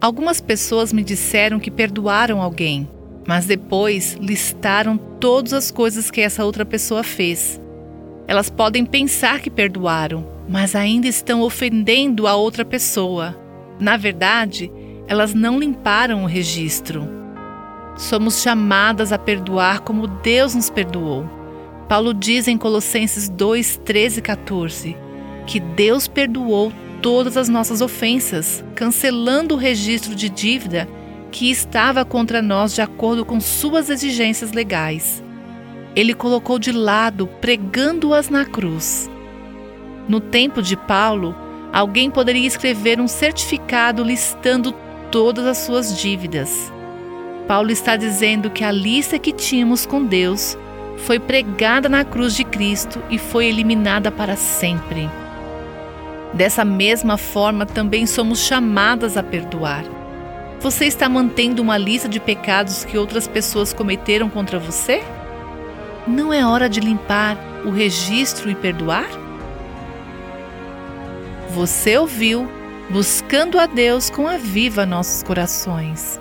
Algumas pessoas me disseram que perdoaram alguém, mas depois listaram todas as coisas que essa outra pessoa fez. Elas podem pensar que perdoaram, mas ainda estão ofendendo a outra pessoa. Na verdade, elas não limparam o registro. Somos chamadas a perdoar como Deus nos perdoou. Paulo diz em Colossenses 2, 13 e 14 que Deus perdoou todas as nossas ofensas, cancelando o registro de dívida que estava contra nós de acordo com suas exigências legais. Ele colocou de lado, pregando-as na cruz. No tempo de Paulo, alguém poderia escrever um certificado listando todas as suas dívidas. Paulo está dizendo que a lista que tínhamos com Deus foi pregada na cruz de Cristo e foi eliminada para sempre. Dessa mesma forma, também somos chamadas a perdoar. Você está mantendo uma lista de pecados que outras pessoas cometeram contra você? Não é hora de limpar o registro e perdoar? Você ouviu Buscando a Deus com a Viva Nossos Corações.